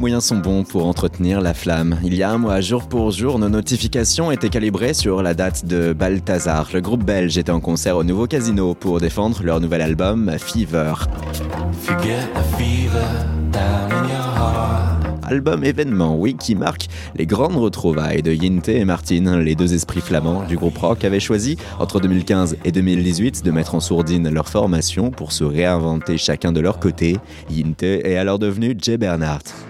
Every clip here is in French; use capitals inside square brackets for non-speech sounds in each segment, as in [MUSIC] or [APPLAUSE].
moyens sont bons pour entretenir la flamme. Il y a un mois, jour pour jour, nos notifications étaient calibrées sur la date de Balthazar. Le groupe belge était en concert au nouveau casino pour défendre leur nouvel album Fever. Album événement, oui, qui marque les grandes retrouvailles de Yinte et Martin. Les deux esprits flamands du groupe rock avaient choisi, entre 2015 et 2018, de mettre en sourdine leur formation pour se réinventer chacun de leur côté. Yinte est alors devenu Jay Bernhardt.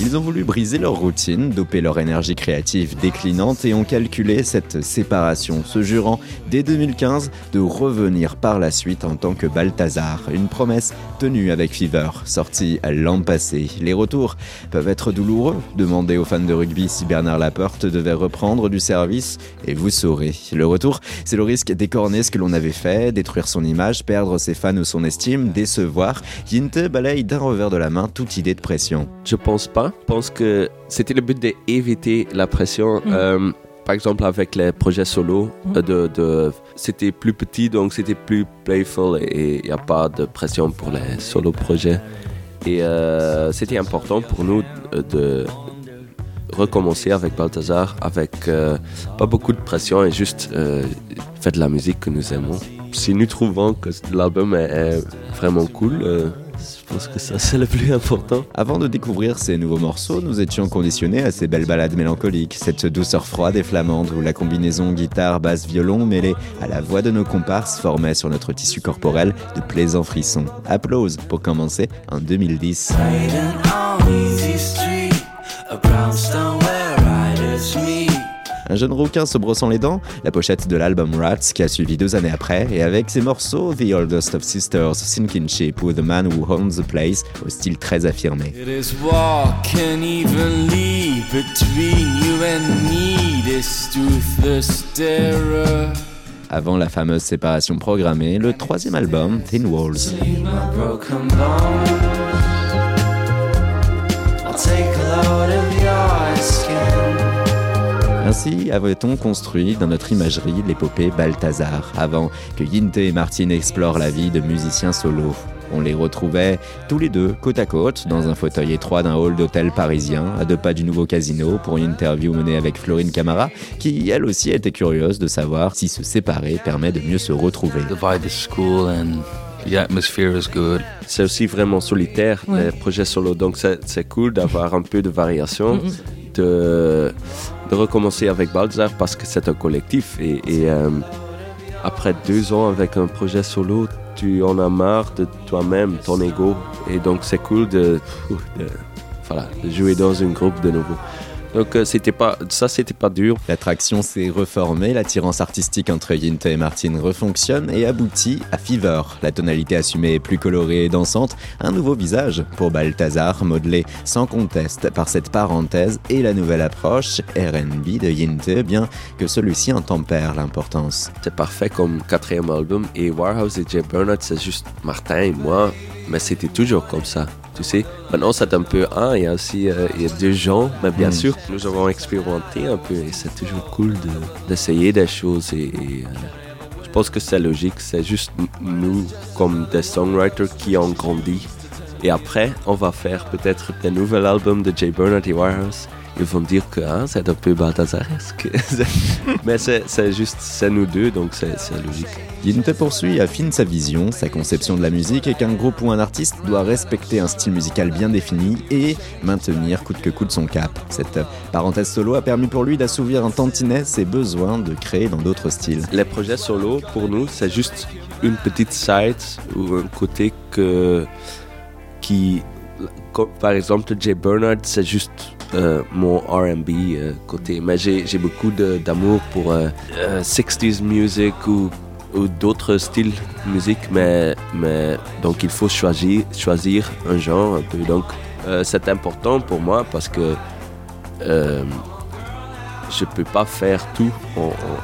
Ils ont voulu briser leur routine, doper leur énergie créative déclinante et ont calculé cette séparation, se jurant dès 2015 de revenir par la suite en tant que Balthazar. Une promesse tenue avec Fever, sortie l'an passé. Les retours peuvent être douloureux. Demandez aux fans de rugby si Bernard Laporte devait reprendre du service et vous saurez. Le retour, c'est le risque d'écorner ce que l'on avait fait, détruire son image, perdre ses fans ou son estime, décevoir. Yinte balaye d'un revers de la main toute idée de pression. Je pense pas. Je pense que c'était le but d'éviter la pression. Mm. Euh, par exemple, avec les projets solo, euh, de, de- c'était plus petit, donc c'était plus playful et il n'y a pas de pression pour les solo projets. Et euh, c'était important pour nous de recommencer avec Balthazar, avec euh, pas beaucoup de pression et juste euh, faire de la musique que nous aimons. Si nous trouvons que l'album est, est vraiment cool, je pense que ça c'est le plus important. Avant de découvrir ces nouveaux morceaux, nous étions conditionnés à ces belles ballades mélancoliques, cette douceur froide et flamande où la combinaison guitare, basse, violon mêlée à la voix de nos comparses formait sur notre tissu corporel de plaisants frissons. Applause pour commencer en 2010. Un jeune rouquin se brossant les dents, la pochette de l'album Rats qui a suivi deux années après, et avec ses morceaux The Oldest of Sisters, Sinkinship ou The Man Who Owns the Place, au style très affirmé. It is walking evenly between you and me, this toothless terror. Avant la fameuse séparation programmée, le troisième album, Thin Walls. Ainsi avait-on construit dans notre imagerie l'épopée Balthazar, avant que Yinte et Martin explorent la vie de musiciens solo. On les retrouvait tous les deux côte à côte dans un fauteuil étroit d'un hall d'hôtel parisien à deux pas du nouveau casino pour une interview menée avec Florine Camara qui elle aussi était curieuse de savoir si se séparer permet de mieux se retrouver. C'est aussi vraiment solitaire, Ouais. les projets solo. Donc c'est cool d'avoir un peu de variation, de, de recommencer avec Balzar parce que c'est un collectif. Et, euh, après deux ans avec un projet solo, tu en as marre de toi-même, ton ego. Et donc c'est cool de- voilà, de jouer dans un groupe de nouveau. Donc euh, c'était pas, ça c'était pas dur. L'attraction s'est reformée, l'attirance artistique entre Yinte et Martin refonctionne et aboutit à Fever. La tonalité assumée est plus colorée et dansante, un nouveau visage pour Balthazar, modelé sans conteste par cette parenthèse et la nouvelle approche RB de Yinte, bien que celui-ci en tempère l'importance. C'est parfait comme quatrième album. Et Warhouse et Jay Bernard, c'est juste Martin et moi. Mais c'était toujours comme ça, tu sais. Maintenant, c'est un peu un. Il y a aussi euh, il y a deux gens. Mais bien Mm. sûr, nous avons expérimenté un peu. Et c'est toujours cool de- d'essayer des choses. Et, et, euh, je pense que c'est logique. C'est juste nous, comme des songwriters, qui ont grandi. Et après, on va faire peut-être des nouveaux albums de Jay Bernard et Warhouse. Ils vont dire que hein, c'est un peu Balthazaresque. [LAUGHS] Mais c'est juste, c'est nous deux, donc c'est logique. Yinte poursuit affine sa vision, sa conception de la musique et qu'un groupe ou un artiste doit respecter un style musical bien défini et maintenir coûte que coûte son cap. Cette parenthèse solo a permis pour lui d'assouvir un tantinet ses besoins de créer dans d'autres styles. Les projets solo, pour nous, c'est juste une petite side ou un côté que, qui, par exemple, Jay Bernard, c'est juste euh, mon R&B euh, côté. Mais j'ai beaucoup d'amour pour euh, euh, 60s music ou, d'autres styles musique, mais, donc il faut choisir, choisir un genre un peu. Donc c'est important pour moi parce que je peux pas faire tout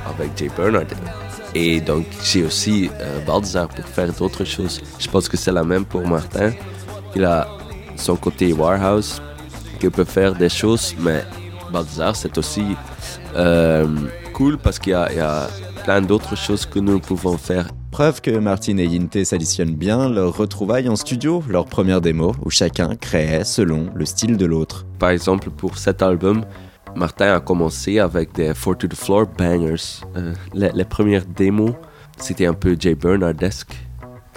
avec Jay Bernard. Et donc, j'ai aussi Balthazar pour faire d'autres choses. Je pense que c'est la même pour Martin. A son côté Warhouse qu'il peut faire des choses, mais Balthazar, c'est aussi euh, cool parce qu'il y, a- il y a plein d'autres choses que nous pouvons faire. Preuve que Martin et Yinte s'additionnent bien, leur retrouvailles en studio, leur première démo, où chacun créait selon le style de l'autre. Par exemple, pour cet album, Martin a commencé avec des Four to the Floor bangers. Euh, les, les premières démos, c'était un peu Jay Bernardesque.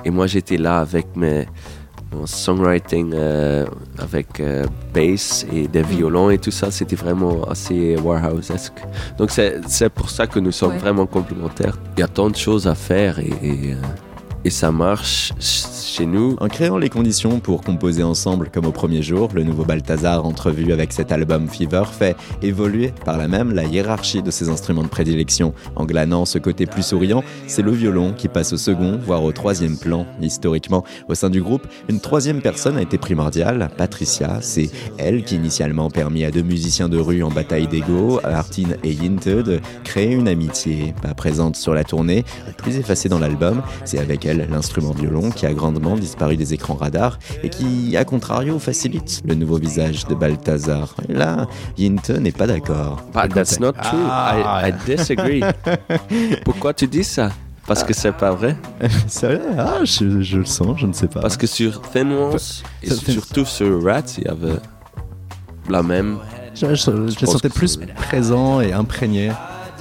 Et moi, j'étais là avec mes, mon songwriting, euh, avec euh, bass et des violons et tout ça. C'était vraiment assez Warhouse-esque. Donc, c'est c'est pour ça que nous sommes Ouais. vraiment complémentaires. Il y a tant de choses à faire et, et, euh, et ça marche ch- chez nous. En créant les conditions pour composer ensemble comme au premier jour, le nouveau Balthazar, entrevu avec cet album Fever, fait évoluer par là même la hiérarchie de ses instruments de prédilection. En glanant ce côté plus souriant, c'est le violon qui passe au second, voire au troisième plan. Historiquement, au sein du groupe, une troisième personne a été primordiale, Patricia. C'est elle qui initialement permis à deux musiciens de rue en bataille d'ego, Martin et Yinte, de créer une amitié. Pas présente sur la tournée, plus effacée dans l'album, c'est avec elle l'instrument violon qui a grandement disparu des écrans radars et qui, à contrario, facilite le nouveau visage de Balthazar. Et là, Yinte n'est pas d'accord. But that's not true. Ah. I, I disagree. [LAUGHS] Pourquoi tu dis ça? Parce que c'est pas vrai. [LAUGHS] Sérieux Ah, je, je le sens, je ne sais pas. Parce que sur Thin Walls et surtout sur Rats, il y avait la même. Je, je- sentais plus c'est- présents et imprégnés.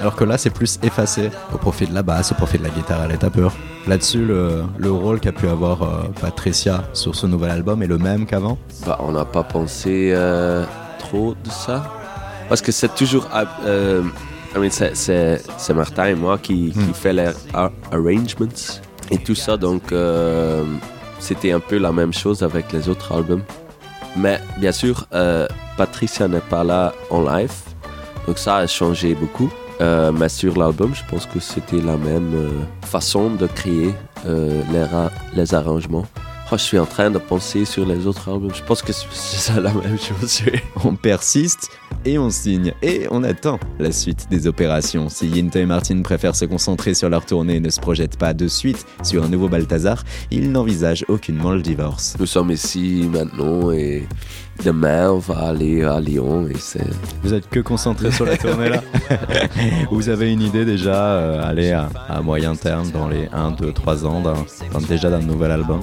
Alors que là, c'est plus effacé au profit de la basse, au profit de la guitare à l'état pur. Là-dessus, le, le rôle qu'a pu avoir euh, Patricia sur ce nouvel album est le même qu'avant? Bah, on n'a pas pensé euh, trop de ça. Parce que c'est toujours. euh, I mean, c'est- c'est c'est Martin et moi qui, qui fait les ar- arrangements et tout ça. Donc, euh, c'était un peu la même chose avec les autres albums. Mais bien sûr, Patricia n'est pas là en live. Donc, ça a changé beaucoup. Euh, mais sur l'album, je pense que c'était la même euh, façon de créer euh, les, ra- les arrangements. Oh, je suis en train de penser sur les autres albums. Je pense que c'est ça la même chose. [LAUGHS] On persiste et on signe et on attend la suite des opérations. Si Yinte et Martin préfèrent se concentrer sur leur tournée et ne se projettent pas de suite sur un nouveau Balthazar, ils n'envisagent aucunement le divorce. Nous sommes ici maintenant et demain on va aller à Lyon et c'est Vous êtes que concentré sur la tournée là [LAUGHS] Vous avez une idée déjà, euh, aller à, à moyen terme, dans les 1, 2, 3 ans, d'un- d'un- déjà d'un nouvel album?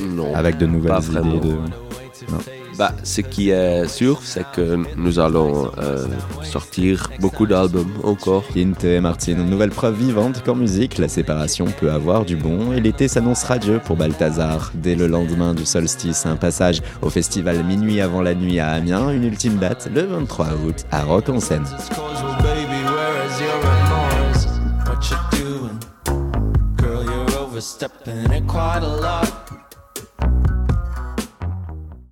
Non. Avec de nouvelles Pas vraiment. idées de. Bah, ce qui est sûr, c'est que nous allons euh, sortir beaucoup d'albums encore. Yinte et Martin, une nouvelle preuve vivante qu'en musique, la séparation peut avoir du bon et l'été s'annonce radieux pour Balthazar. Dès le lendemain du solstice, un passage au festival Minuit avant la nuit à Amiens, une ultime date le 23 août à Rock en Seine.